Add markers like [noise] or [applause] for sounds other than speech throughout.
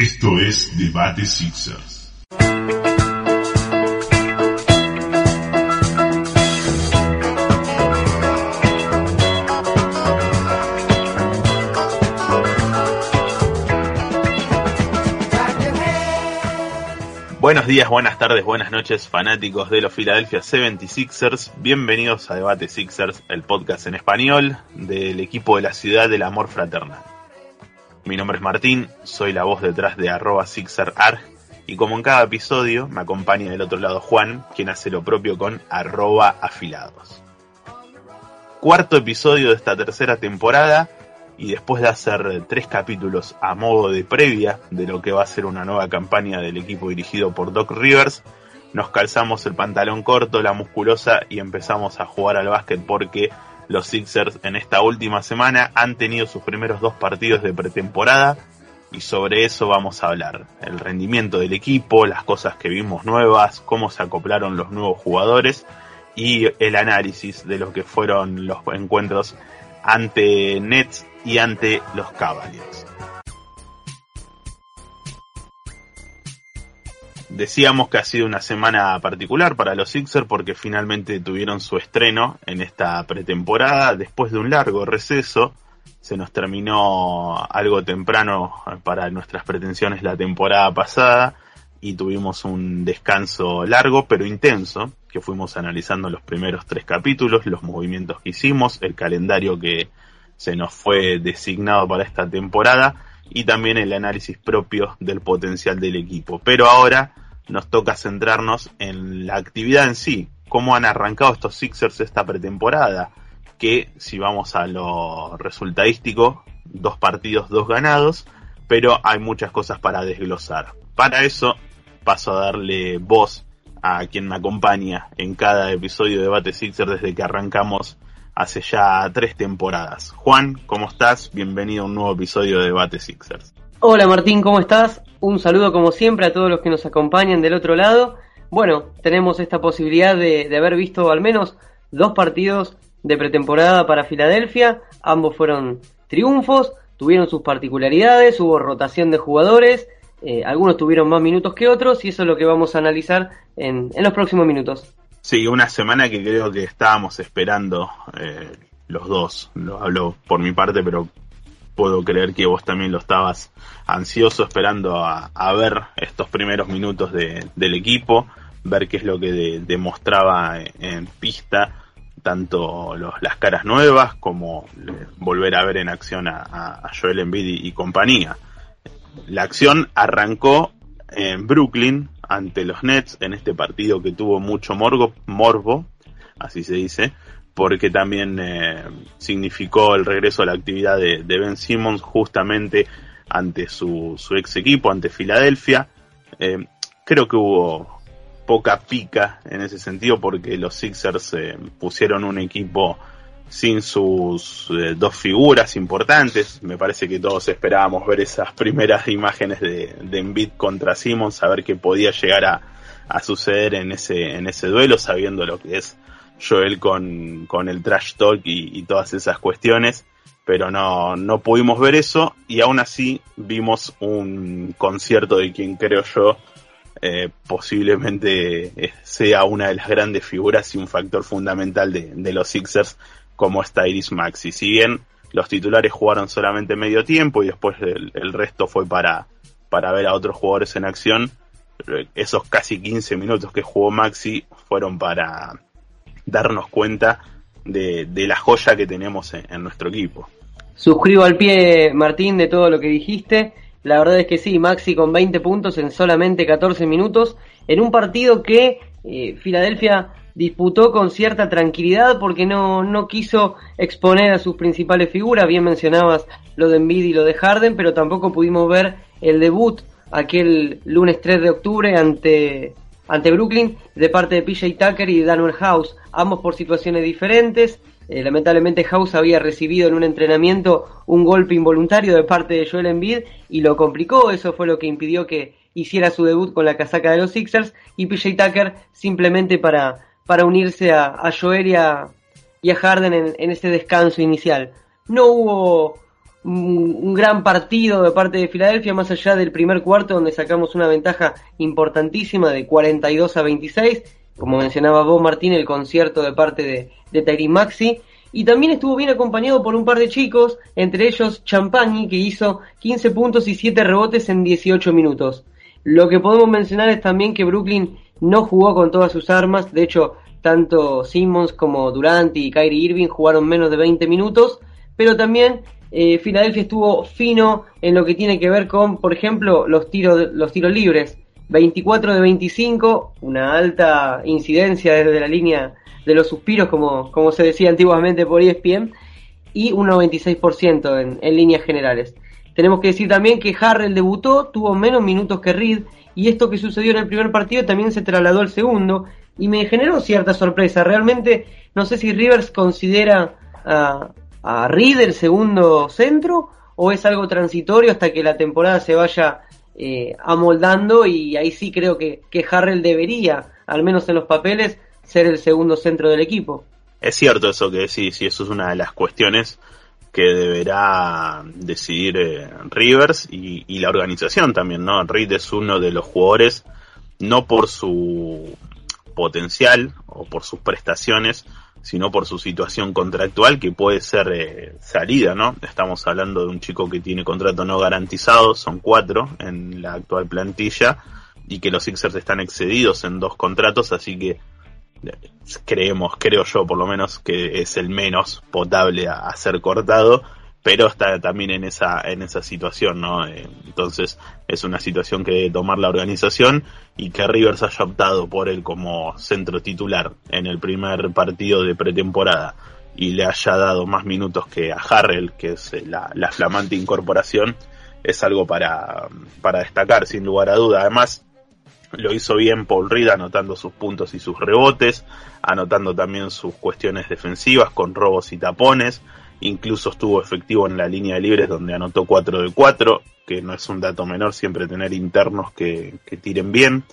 Esto es Debate Sixers. Buenos días, buenas tardes, buenas noches, fanáticos de los Philadelphia 76ers. Bienvenidos a Debate Sixers, el podcast en español del equipo de la ciudad del amor fraternal. Mi nombre es Martín, soy la voz detrás de arroba SixerArg y como en cada episodio me acompaña del otro lado Juan, quien hace lo propio con arroba afilados. Cuarto episodio de esta tercera temporada y después de hacer tres capítulos a modo de previa de lo que va a ser una nueva campaña del equipo dirigido por Doc Rivers, nos calzamos el pantalón corto, la musculosa y empezamos a jugar al básquet porque los Sixers en esta última semana han tenido sus primeros dos partidos de pretemporada y sobre eso vamos a hablar. El rendimiento del equipo, las cosas que vimos nuevas, cómo se acoplaron los nuevos jugadores y el análisis de lo que fueron los encuentros ante Nets y ante los Cavaliers. Decíamos que ha sido una semana particular para los Sixers porque finalmente tuvieron su estreno en esta pretemporada después de un largo receso. Se nos terminó algo temprano para nuestras pretensiones la temporada pasada y tuvimos un descanso largo pero intenso que fuimos analizando los primeros tres capítulos, los movimientos que hicimos, el calendario que se nos fue designado para esta temporada y también el análisis propio del potencial del equipo. Pero ahora nos toca centrarnos en la actividad en sí, cómo han arrancado estos Sixers esta pretemporada, que si vamos a lo resultadístico, dos partidos, dos ganados, pero hay muchas cosas para desglosar. Para eso paso a darle voz a quien me acompaña en cada episodio de Debate Sixers desde que arrancamos hace ya tres temporadas. Juan, ¿cómo estás? Bienvenido a un nuevo episodio de Debate Sixers. Hola Martín, ¿cómo estás? Un saludo como siempre a todos los que nos acompañan del otro lado. Bueno, tenemos esta posibilidad de, haber visto al menos dos partidos de pretemporada para Filadelfia. Ambos fueron triunfos, tuvieron sus particularidades, hubo rotación de jugadores eh, algunos tuvieron más minutos que otros y eso es lo que vamos a analizar en los próximos minutos. Sí, una semana que creo que estábamos esperando eh, los dos. Lo hablo por mi parte, pero puedo creer que vos también lo estabas ansioso esperando a, ver estos primeros minutos de, del equipo, ver qué es lo que de, demostraba en, en pista tanto los, las caras nuevas como volver a ver en acción a, a Joel Embiid y compañía la acción arrancó en Brooklyn ante los Nets en este partido que tuvo mucho morbo, morbo así se dice, porque también eh, significó el regreso a la actividad de, Ben Simmons justamente ante su, su, ex equipo, ante Filadelfia. Eh, creo que hubo poca pica en ese sentido porque los Sixers eh, pusieron un equipo sin sus eh, dos figuras importantes. Me parece que todos esperábamos ver esas primeras imágenes de, de Embiid contra Simmons, saber qué podía llegar a, a, suceder en ese, en ese duelo, sabiendo lo que es Joel con, con el trash talk y, y, todas esas cuestiones. Pero no, no pudimos ver eso y aún así vimos un concierto de quien creo yo eh, posiblemente sea una de las grandes figuras y un factor fundamental de, de los Sixers como está Iris Maxi. Si bien los titulares jugaron solamente medio tiempo y después el, resto fue para, para ver a otros jugadores en acción, esos casi 15 minutos que jugó Maxi fueron para darnos cuenta de, la joya que tenemos en, en, nuestro equipo. Suscribo al pie, Martín, de todo lo que dijiste. La verdad es que sí, Maxi con 20 puntos en solamente 14 minutos, en un partido que eh, Filadelfia disputó con cierta tranquilidad porque no, no quiso exponer a sus principales figuras. Bien mencionabas lo de Embiid y lo de Harden, pero tampoco pudimos ver el debut aquel lunes 3 de octubre ante, ante Brooklyn de parte de PJ Tucker y de Daniel House, ambos por situaciones diferentes. Eh, lamentablemente House había recibido en un entrenamiento un golpe involuntario de parte de Joel Embiid y lo complicó, eso fue lo que impidió que hiciera su debut con la casaca de los Sixers y PJ Tucker simplemente para para unirse a, a Joel y a, Harden en, ese descanso inicial. No hubo un, gran partido de parte de Filadelfia, más allá del primer cuarto donde sacamos una ventaja importantísima de 42 a 26. Como mencionaba vos, Martín, el concierto de parte de, de Maxi. Y también estuvo bien acompañado por un par de chicos, entre ellos Champagne, que hizo 15 puntos y 7 rebotes en 18 minutos. Lo que podemos mencionar es también que Brooklyn no jugó con todas sus armas, de hecho, tanto Simmons como Durant y Kyrie Irving jugaron menos de 20 minutos, pero también eh, Filadelfia estuvo fino en lo que tiene que ver con, por ejemplo, los tiros, los tiros libres. 24 de 25, una alta incidencia desde la línea de los suspiros, como, como se decía antiguamente por ESPN, y un 96% en, en líneas generales. Tenemos que decir también que Harrell debutó, tuvo menos minutos que Reed, y esto que sucedió en el primer partido también se trasladó al segundo, y me generó cierta sorpresa. Realmente no sé si Rivers considera a, Reed el segundo centro o es algo transitorio hasta que la temporada se vaya eh, amoldando y ahí sí creo que, que Harrell debería, al menos en los papeles, ser el segundo centro del equipo. Es cierto eso que decís y eso es una de las cuestiones que deberá decidir eh, Rivers y, y, la organización también, ¿no? Reed es uno de los jugadores, no por su potencial o por sus prestaciones, sino por su situación contractual que puede ser eh, salida, ¿no? Estamos hablando de un chico que tiene contrato no garantizado, son cuatro en la actual plantilla, y que los Sixers están excedidos en dos contratos, así que eh, creemos, creo yo por lo menos, que es el menos potable a ser cortado pero está también en esa en esa situación, ¿no? Entonces es una situación que debe tomar la organización y que Rivers haya optado por él como centro titular en el primer partido de pretemporada y le haya dado más minutos que a Harrell, que es eh, la, la flamante incorporación, es algo para, para destacar sin lugar a duda. Además, lo hizo bien Paul Reed anotando sus puntos y sus rebotes, anotando también sus cuestiones defensivas con robos y tapones incluso estuvo efectivo en la línea de libres donde anotó 4 de 4, que no es un dato menor siempre tener internos que, tiren bien,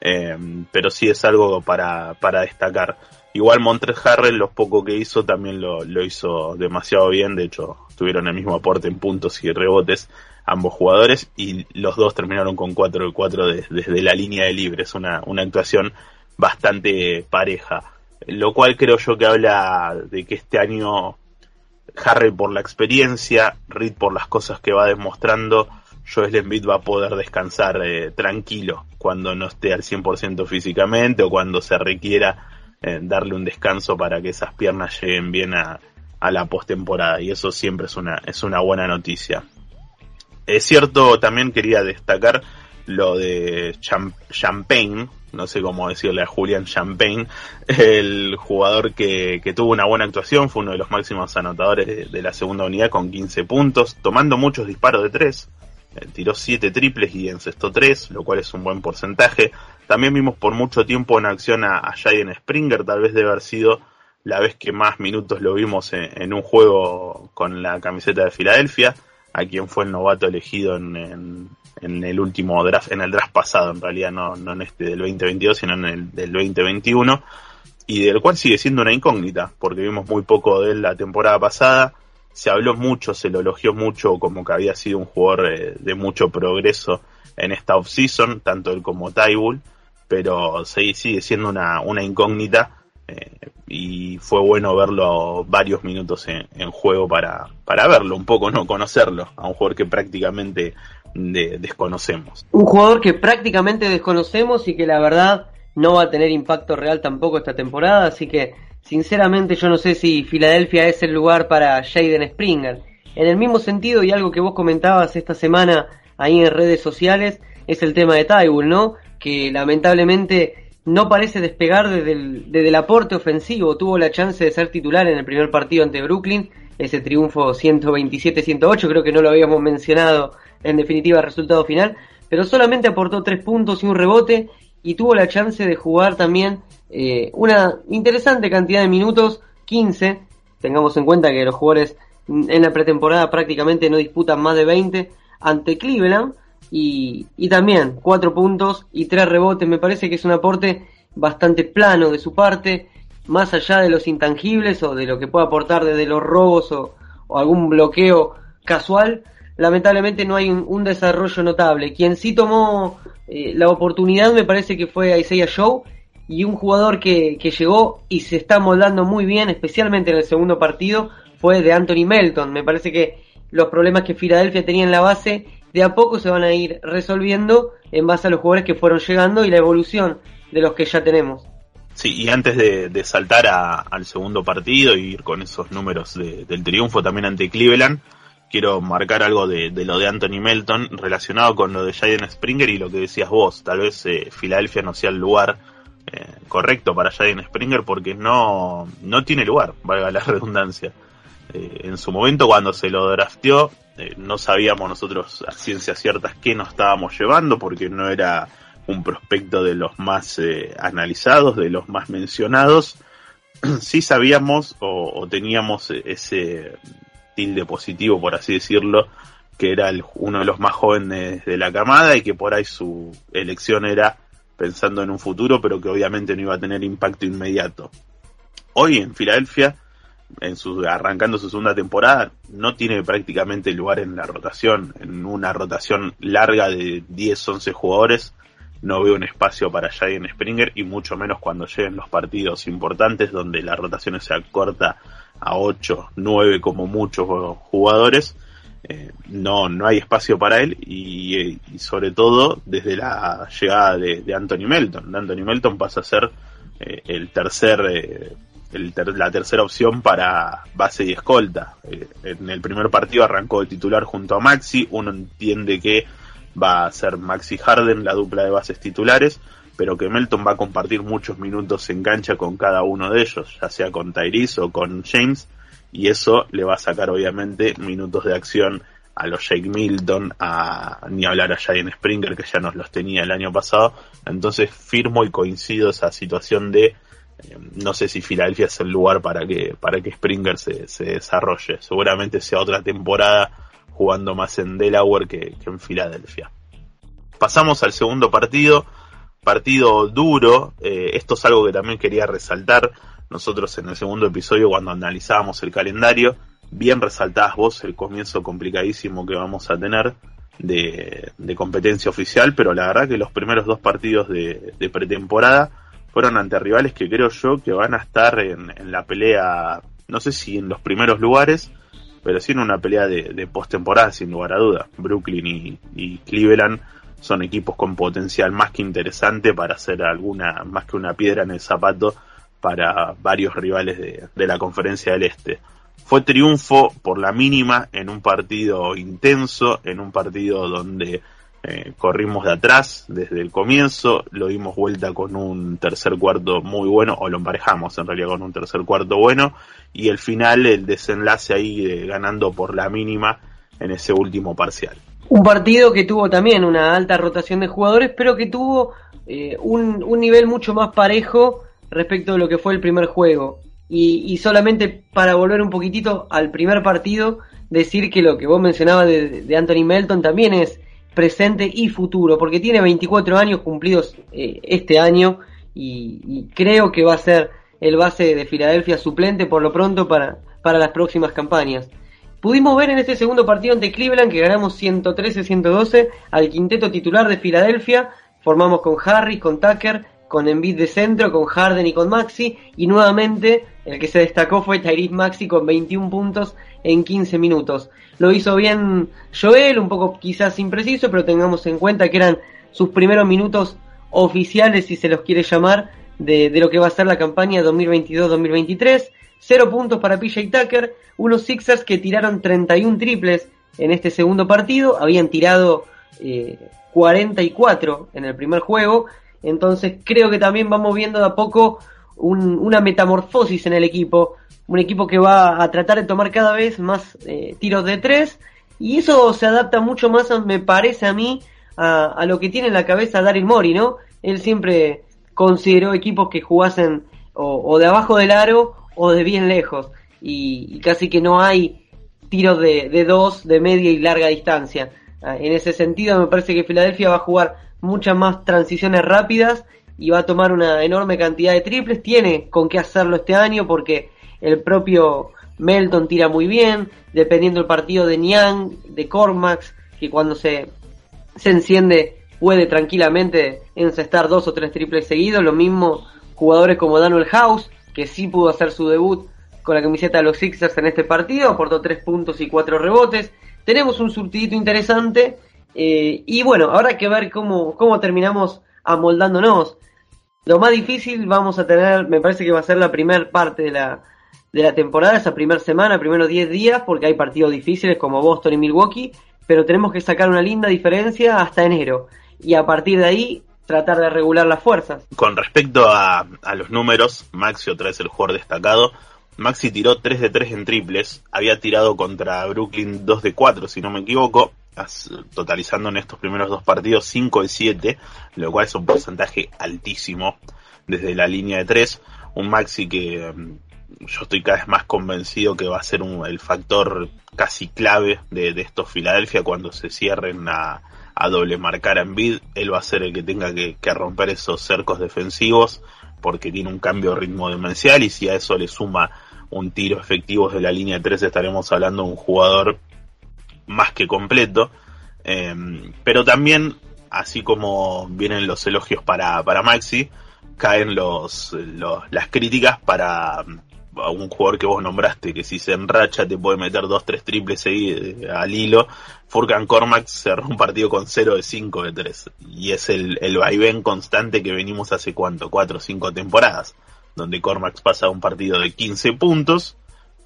eh, pero sí es algo para, para destacar. Igual Montres Harrell, lo poco que hizo, también lo, lo, hizo demasiado bien, de hecho tuvieron el mismo aporte en puntos y rebotes ambos jugadores y los dos terminaron con 4 de 4 desde la línea de libres, una, una actuación bastante pareja, lo cual creo yo que habla de que este año Harry por la experiencia, Reed por las cosas que va demostrando, Joel Embiid va a poder descansar eh, tranquilo cuando no esté al 100% físicamente o cuando se requiera eh, darle un descanso para que esas piernas lleguen bien a, a la postemporada y eso siempre es una, es una buena noticia. Es cierto, también quería destacar lo de Champagne, no sé cómo decirle a Julian Champagne, el jugador que, tuvo una buena actuación, fue uno de los máximos anotadores de, la segunda unidad con 15 puntos, tomando muchos disparos de 3, eh, tiró 7 triples y encestó 3, lo cual es un buen porcentaje. También vimos por mucho tiempo en acción a, a Jaden Springer, tal vez debe haber sido la vez que más minutos lo vimos en, un juego con la camiseta de Filadelfia, a quien fue el novato elegido en el último draft, en el draft pasado, en realidad no, no en este del 2022, sino en el del 2021, y del cual sigue siendo una incógnita, porque vimos muy poco de él la temporada pasada, se habló mucho, se lo elogió mucho como que había sido un jugador eh, de mucho progreso en esta offseason, tanto él como Tybull, pero sigue, sigue siendo una, una incógnita, eh, y fue bueno verlo varios minutos en, en, juego para, para verlo un poco, no conocerlo, a un jugador que prácticamente desconocemos. Un jugador que prácticamente desconocemos y que la verdad no va a tener impacto real tampoco esta temporada, así que sinceramente yo no sé si Filadelfia es el lugar para Jaden Springer. En el mismo sentido y algo que vos comentabas esta semana ahí en redes sociales es el tema de Tybull, ¿no? Que lamentablemente no parece despegar desde el, desde el aporte ofensivo. Tuvo la chance de ser titular en el primer partido ante Brooklyn, ese triunfo 127-108, creo que no lo habíamos mencionado en definitiva el resultado final, pero solamente aportó tres puntos y un rebote y tuvo la chance de jugar también eh, una interesante cantidad de minutos, 15, tengamos en cuenta que los jugadores en la pretemporada prácticamente no disputan más de 20 ante Cleveland y, y también cuatro puntos y tres rebotes, me parece que es un aporte bastante plano de su parte, más allá de los intangibles o de lo que pueda aportar desde los robos o algún bloqueo casual, lamentablemente no hay un, desarrollo notable. Quien sí tomó eh, la oportunidad me parece que fue Isaiah Show y un jugador que, que llegó y se está moldando muy bien, especialmente en el segundo partido, fue de Anthony Melton. Me parece que los problemas que Filadelfia tenía en la base de a poco se van a ir resolviendo en base a los jugadores que fueron llegando y la evolución de los que ya tenemos. Sí, y antes de, saltar al segundo partido y ir con esos números del triunfo también ante Cleveland, quiero marcar algo de, lo de Anthony Melton relacionado con lo de Jaden Springer y lo que decías vos. Tal vez eh, Filadelfia no sea el lugar eh, correcto para Jaden Springer porque no, no tiene lugar, valga la [laughs] redundancia. Eh, en su momento cuando se lo drafteó no sabíamos nosotros a ciencias ciertas qué nos estábamos llevando porque no era un prospecto de los más eh, analizados, de los más mencionados, [clears throat] sí sabíamos o, teníamos ese tilde positivo, por así decirlo, que era uno de los más jóvenes de la camada y que por ahí su elección era pensando en un futuro, pero que obviamente no iba a tener impacto inmediato. Hoy en Filadelfia, en su, arrancando su segunda temporada, no tiene prácticamente lugar en la rotación, en una rotación larga de 10-11 jugadores no veo un espacio para Jaden Springer y mucho menos cuando lleguen los partidos importantes donde la rotación se acorta a 8, 9 como muchos jugadores. Eh, no, no hay espacio para él y, sobre todo desde la llegada de, Anthony Melton. Anthony Melton pasa a ser eh, el tercer, eh, la tercera opción para base y escolta. en el primer partido arrancó de titular junto a Maxi, uno entiende que va a ser Maxi Harden la dupla de bases titulares, pero que Melton va a compartir muchos minutos en cancha con cada uno de ellos, ya sea con Tyrese o con James, y eso le va a sacar obviamente minutos de acción a los Jake Milton, a ni hablar a Jaden Springer que ya nos los tenía el año pasado, entonces firmo y coincido esa situación de eh, no sé si Filadelfia es el lugar para que para que Springer se, se desarrolle, seguramente sea otra temporada jugando más en Delaware que, en Filadelfia. Pasamos al segundo partido, partido duro, eh, esto es algo que también quería resaltar, nosotros en el segundo episodio cuando analizábamos el calendario, bien resaltabas vos el comienzo complicadísimo que vamos a tener de, competencia oficial, pero la verdad que los primeros dos partidos de, pretemporada fueron ante rivales que creo yo que van a estar en, en la pelea, no sé si en los primeros lugares, pero sí en una pelea de, de postemporada, sin lugar a duda. Brooklyn y, Cleveland son equipos con potencial más que interesante para hacer alguna, más que una piedra en el zapato para varios rivales de, de la conferencia del Este. Fue triunfo por la mínima en un partido intenso, en un partido donde eh, corrimos de atrás desde el comienzo, lo dimos vuelta con un tercer cuarto muy bueno, o lo emparejamos en realidad con un tercer cuarto bueno, y el final, el desenlace ahí ganando por la mínima en ese último parcial. Un partido que tuvo también una alta rotación de jugadores, pero que tuvo eh, un, un, nivel mucho más parejo respecto de lo que fue el primer juego. Y, solamente para volver un poquitito al primer partido, decir que lo que vos mencionabas de, de Anthony Melton también es presente y futuro, porque tiene 24 años cumplidos eh, este año y, creo que va a ser el base de Filadelfia suplente por lo pronto para, para las próximas campañas. Pudimos ver en este segundo partido ante Cleveland que ganamos 113-112 al quinteto titular de Filadelfia. Formamos con Harris, con Tucker, con Embiid de centro, con Harden y con Maxi. Y nuevamente el que se destacó fue Tyrese Maxi con 21 puntos en 15 minutos. Lo hizo bien Joel, un poco quizás impreciso, pero tengamos en cuenta que eran sus primeros minutos oficiales, si se los quiere llamar, de, lo que va a ser la campaña 2022-2023. Cero puntos para PJ Tucker, unos Sixers que tiraron 31 triples en este segundo partido, habían tirado 44 eh, en el primer juego, entonces creo que también vamos viendo de a poco una metamorfosis en el equipo, un equipo que va a tratar de tomar cada vez más eh, tiros de tres. Y eso se adapta mucho más, me parece a mí, a, lo que tiene en la cabeza Daryl Mori, ¿no? Él siempre consideró equipos que jugasen o, de abajo del aro o de bien lejos y, casi que no hay tiros de, de, dos, de media y larga distancia. Ah, en ese sentido me parece que Filadelfia va a jugar muchas más transiciones rápidas y va a tomar una enorme cantidad de triples. Tiene con qué hacerlo este año porque el propio Melton tira muy bien, dependiendo del partido de Niang, de Cormax, que cuando se, se enciende puede tranquilamente encestar dos o tres triples seguidos. Lo mismo jugadores como Daniel House, que sí pudo hacer su debut con la camiseta de los Sixers en este partido, aportó tres puntos y cuatro rebotes. Tenemos un surtidito interesante. Eh, y bueno, hay que ver cómo, cómo terminamos amoldándonos. Lo más difícil vamos a tener, me parece que va a ser la primera parte de la, de la temporada, esa primera semana, primeros 10 días, porque hay partidos difíciles como Boston y Milwaukee, pero tenemos que sacar una linda diferencia hasta enero. Y a partir de ahí tratar de regular las fuerzas. Con respecto a, a los números, Maxi otra vez el jugador destacado. Maxi tiró 3 de 3 en triples, había tirado contra Brooklyn 2 de 4 si no me equivoco, totalizando en estos primeros dos partidos 5 de 7, lo cual es un porcentaje altísimo desde la línea de 3. Un Maxi que mm, yo estoy cada vez más convencido que va a ser un, el factor casi clave de, de estos Filadelfia cuando se cierren a, a doble marcar a Embiid. Él va a ser el que tenga que, que, romper esos cercos defensivos porque tiene un cambio de ritmo demencial y si a eso le suma un tiro efectivo de la línea de 3 estaremos hablando de un jugador más que completo. Eh, pero también, así como vienen los elogios para, para Maxi, caen los, las críticas para un jugador que vos nombraste, que si se enracha te puede meter dos, tres triples seguidos al hilo. Furkan Cormax cerró un partido con 0 de 5 de 3. Y es el, el vaivén constante que venimos hace cuánto, 4 o 5 temporadas. Donde Cormax pasa un partido de 15 puntos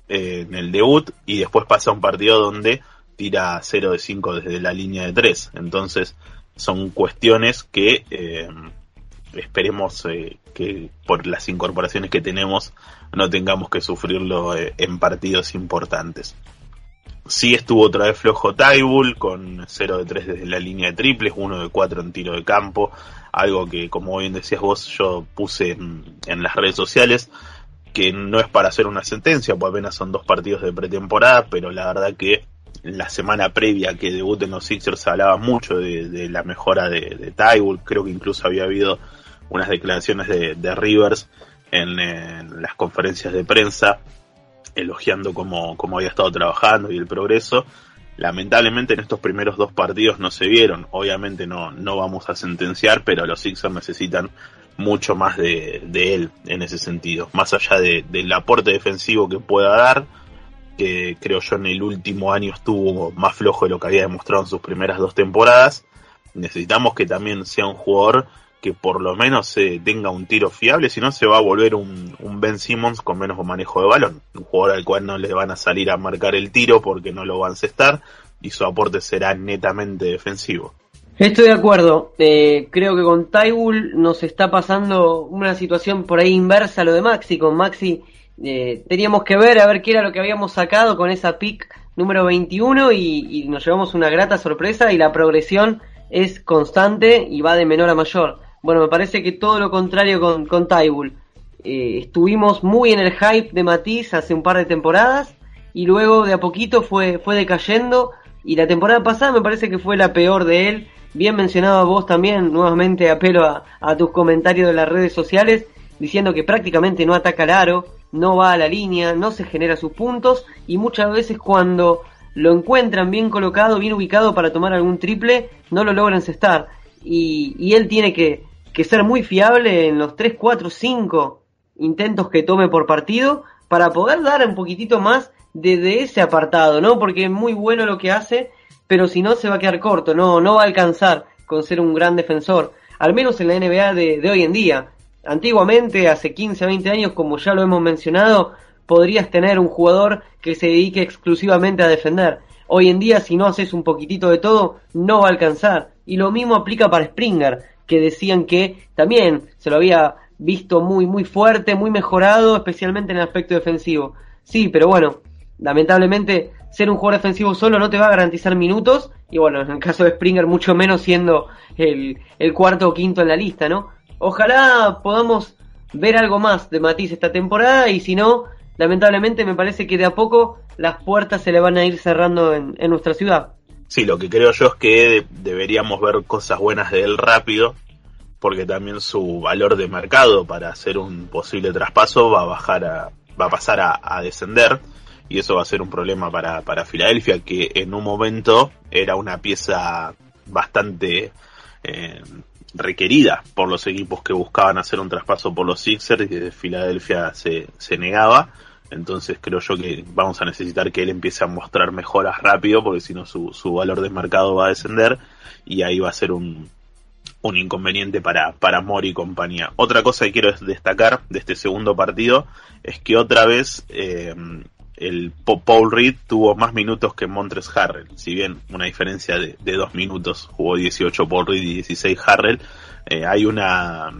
eh, en el debut y después pasa un partido donde tira 0 de 5 desde la línea de 3. Entonces son cuestiones que eh, esperemos eh, que por las incorporaciones que tenemos no tengamos que sufrirlo eh, en partidos importantes. Sí estuvo otra vez flojo Tybull con 0 de 3 desde la línea de triples, 1 de 4 en tiro de campo, algo que como bien decías vos yo puse en, en las redes sociales, que no es para hacer una sentencia, pues apenas son dos partidos de pretemporada, pero la verdad que la semana previa que debuten los Sixers se hablaba mucho de, la mejora de, de Tybull, creo que incluso había habido unas declaraciones de, Rivers en, en, las conferencias de prensa elogiando cómo, cómo había estado trabajando y el progreso. Lamentablemente en estos primeros dos partidos no se vieron, obviamente no, no vamos a sentenciar, pero los Sixers necesitan mucho más de, de él en ese sentido, más allá de, del aporte defensivo que pueda dar, que creo yo en el último año estuvo más flojo de lo que había demostrado en sus primeras dos temporadas. Necesitamos que también sea un jugador que por lo menos eh, tenga un tiro fiable, si no se va a volver un, Ben Simmons con menos manejo de balón. Un jugador al cual no le van a salir a marcar el tiro porque no lo va a encestar y su aporte será netamente defensivo. Estoy de acuerdo. Eh, creo que con Tybull nos está pasando una situación por ahí inversa a lo de Maxi. Con Maxi eh, teníamos que ver a ver qué era lo que habíamos sacado con esa pick número 21 y, nos llevamos una grata sorpresa y la progresión es constante y va de menor a mayor. Bueno, me parece que todo lo contrario con, con Tybull. Eh, estuvimos muy en el hype de Matisse hace un par de temporadas y luego de a poquito fue, fue decayendo y la temporada pasada me parece que fue la peor de él. Bien mencionado vos también, nuevamente apelo a, a tus comentarios de las redes sociales diciendo que prácticamente no ataca el aro, no va a la línea, no se genera sus puntos y muchas veces cuando lo encuentran bien colocado, bien ubicado para tomar algún triple, no lo logran cestar. Y, y él tiene que, ser muy fiable en los 3, 4, 5 intentos que tome por partido para poder dar un poquitito más desde de ese apartado, ¿no? Porque es muy bueno lo que hace, pero si no se va a quedar corto, no, no va a alcanzar con ser un gran defensor. Al menos en la NBA de hoy en día. Antiguamente, hace 15, 20 años, como ya lo hemos mencionado, podrías tener un jugador que se dedique exclusivamente a defender. Hoy en día, si no haces un poquitito de todo, no va a alcanzar. Y lo mismo aplica para Springer, que decían que también se lo había visto muy, muy fuerte, muy mejorado, especialmente en el aspecto defensivo. Sí, pero bueno, lamentablemente ser un jugador defensivo solo no te va a garantizar minutos. Y bueno, en el caso de Springer, mucho menos siendo el cuarto o quinto en la lista, ¿no? Ojalá podamos ver algo más de Matisse esta temporada y si no, lamentablemente me parece que de a poco las puertas se le van a ir cerrando en, en nuestra ciudad. Sí, lo que creo yo es que deberíamos ver cosas buenas de él rápido, porque también su valor de mercado para hacer un posible traspaso va a bajar a, va a pasar a, descender y eso va a ser un problema para, para Filadelfia, que en un momento era una pieza bastante eh, requerida por los equipos que buscaban hacer un traspaso por los Sixers y de Filadelfia se, se negaba. Entonces creo yo que vamos a necesitar que él empiece a mostrar mejoras rápido, porque si no su, su valor de mercado va a descender y ahí va a ser un, un inconveniente para, para Mori y compañía. Otra cosa que quiero destacar de este segundo partido es que otra vez eh, el Paul Reed tuvo más minutos que Montres Harrell, si bien una diferencia de, dos minutos, jugó 18 Paul Reed y 16 Harrell, eh, hay una,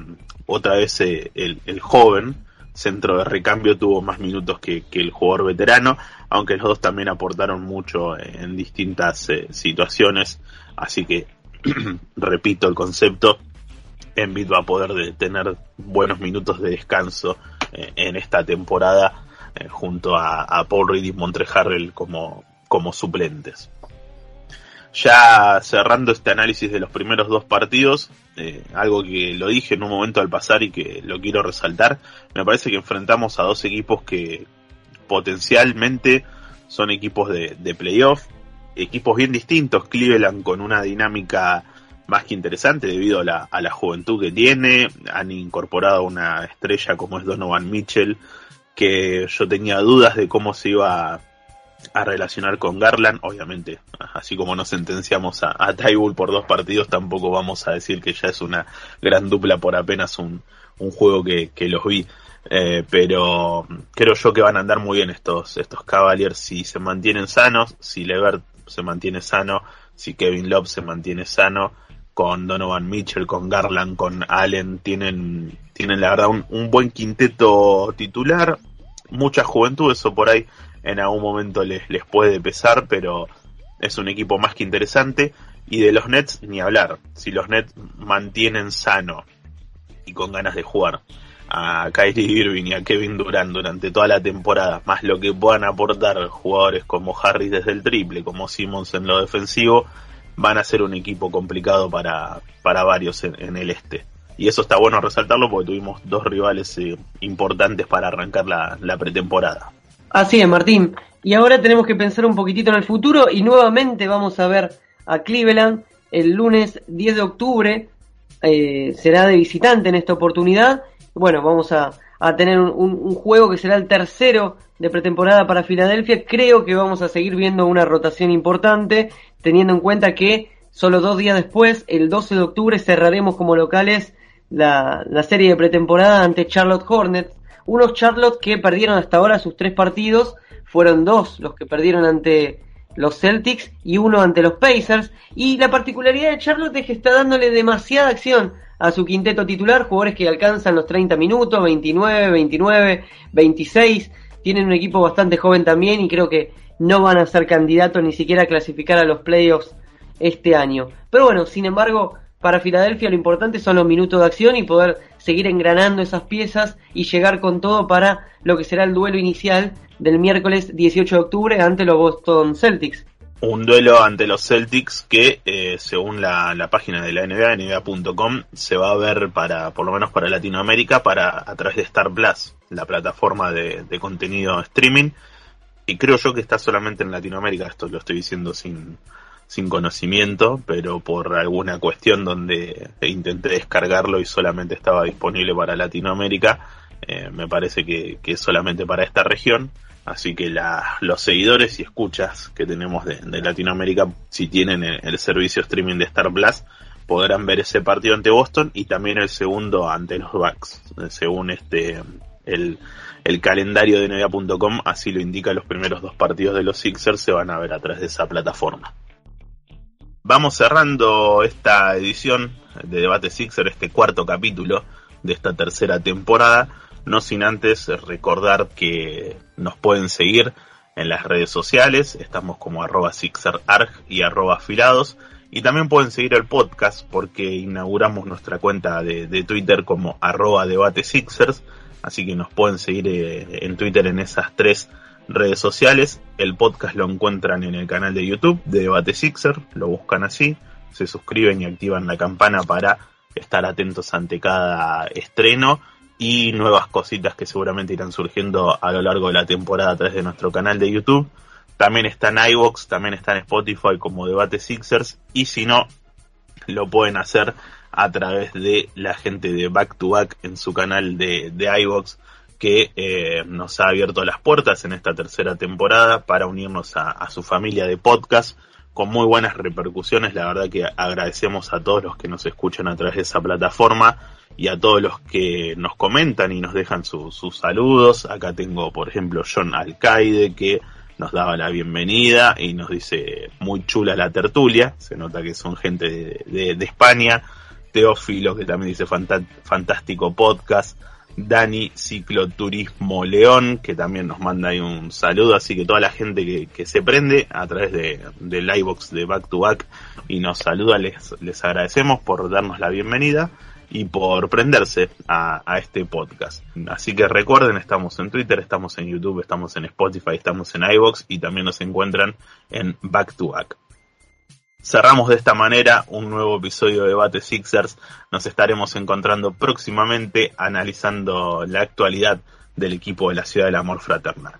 otra vez eh, el, joven centro de recambio tuvo más minutos que, el jugador veterano, aunque los dos también aportaron mucho en distintas eh, situaciones, así que [clears throat] repito el concepto, Embiid va a poder tener buenos minutos de descanso en esta temporada eh, junto a, Paul Reed y Montre Harrell como, como suplentes. Ya cerrando este análisis de los primeros dos partidos, eh, algo que lo dije en un momento al pasar y que lo quiero resaltar, me parece que enfrentamos a dos equipos que potencialmente son equipos de, de playoff, equipos bien distintos, Cleveland con una dinámica más que interesante debido a la, a la juventud que tiene, han incorporado una estrella como es Donovan Mitchell, que yo tenía dudas de cómo se iba a, relacionar con Garland. Obviamente, así como nos sentenciamos a, a por dos partidos, tampoco vamos a decir que ya es una gran dupla por apenas un, un juego que, que los vi. Eh, pero creo yo que van a andar muy bien estos, estos Cavaliers si se mantienen sanos, si Levert se mantiene sano, si Kevin Love se mantiene sano, con Donovan Mitchell, con Garland, con Allen, tienen, tienen la verdad un, buen quinteto titular, mucha juventud, eso por ahí en algún momento les, les puede pesar, pero es un equipo más que interesante. Y de los Nets ni hablar. Si los Nets mantienen sano y con ganas de jugar a Kyrie Irving y a Kevin Durant durante toda la temporada, más lo que puedan aportar jugadores como Harris desde el triple, como Simmons en lo defensivo, van a ser un equipo complicado para, para varios en el este y eso está bueno resaltarlo porque tuvimos dos rivales eh, importantes para arrancar la, pretemporada. Así es, Martín. Y ahora tenemos que pensar un poquitito en el futuro y nuevamente vamos a ver a Cleveland el lunes 10 de octubre. Eh, será de visitante en esta oportunidad. Bueno, vamos a, tener un, un, juego que será el tercero de pretemporada para Filadelfia. Creo que vamos a seguir viendo una rotación importante, teniendo en cuenta que solo dos días después, el 12 de octubre, cerraremos como locales la, la serie de pretemporada ante Charlotte Hornets. Unos Charlotte que perdieron hasta ahora sus tres partidos, fueron dos los que perdieron ante los Celtics y uno ante los Pacers. Y la particularidad de Charlotte es que está dándole demasiada acción a su quinteto titular, jugadores que alcanzan los 30 minutos, 29, 29, 26. Tienen un equipo bastante joven también y creo que no van a ser candidatos ni siquiera a clasificar a los playoffs este año. Pero bueno, sin embargo, para Filadelfia lo importante son los minutos de acción y poder seguir engranando esas piezas y llegar con todo para lo que será el duelo inicial del miércoles 18 de octubre ante los Boston Celtics. Un duelo ante los Celtics que, eh, según la, página de la NBA, NBA.com, se va a ver para, por lo menos para Latinoamérica, para a través de Star Plus, la plataforma de contenido streaming. Y creo yo que está solamente en Latinoamérica, esto lo estoy diciendo sin, sin conocimiento, pero por alguna cuestión donde intenté descargarlo y solamente estaba disponible para Latinoamérica, eh, me parece que, es solamente para esta región. Así que la, los seguidores y escuchas que tenemos de, Latinoamérica, si tienen el, servicio streaming de Star Plus, podrán ver ese partido ante Boston y también el segundo ante los Bucks, según este el, el calendario de NBA.com, así lo indica los primeros dos partidos de los Sixers se van a ver a través de esa plataforma. Vamos cerrando esta edición de Debate Sixer, este cuarto capítulo de esta tercera temporada, no sin antes recordar que nos pueden seguir en las redes sociales, estamos como arroba SixerArg y arroba afilados, y también pueden seguir el podcast porque inauguramos nuestra cuenta de, Twitter como arroba debate Sixers, así que nos pueden seguir eh, en Twitter en esas tres redes sociales. El podcast lo encuentran en el canal de YouTube de Debate Sixer, lo buscan así, se suscriben y activan la campana para estar atentos ante cada estreno y nuevas cositas que seguramente irán surgiendo a lo largo de la temporada a través de nuestro canal de YouTube. También está en también está en Spotify como Debate Sixers y si no, lo pueden hacer a través de la gente de Back to Back en su canal de, de que eh, nos ha abierto las puertas en esta tercera temporada para unirnos a, su familia de podcast con muy buenas repercusiones. La verdad que agradecemos a todos los que nos escuchan a través de esa plataforma y a todos los que nos comentan y nos dejan sus saludos. Acá tengo, por ejemplo, John Alcaide que nos daba la bienvenida y nos dice muy chula la tertulia. Se nota que son gente de, de, España. Teófilo que también dice fantástico podcast. Dani Cicloturismo León, que también nos manda ahí un saludo, así que toda la gente que, que se prende a través de, del iBox de Back to Back y nos saluda, les, les agradecemos por darnos la bienvenida y por prenderse a, a, este podcast. Así que recuerden, estamos en Twitter, estamos en YouTube, estamos en Spotify, estamos en iBox y también nos encuentran en Back to Back. Cerramos de esta manera un nuevo episodio de Debate Sixers. Nos estaremos encontrando próximamente analizando la actualidad del equipo de la Ciudad del Amor Fraternal.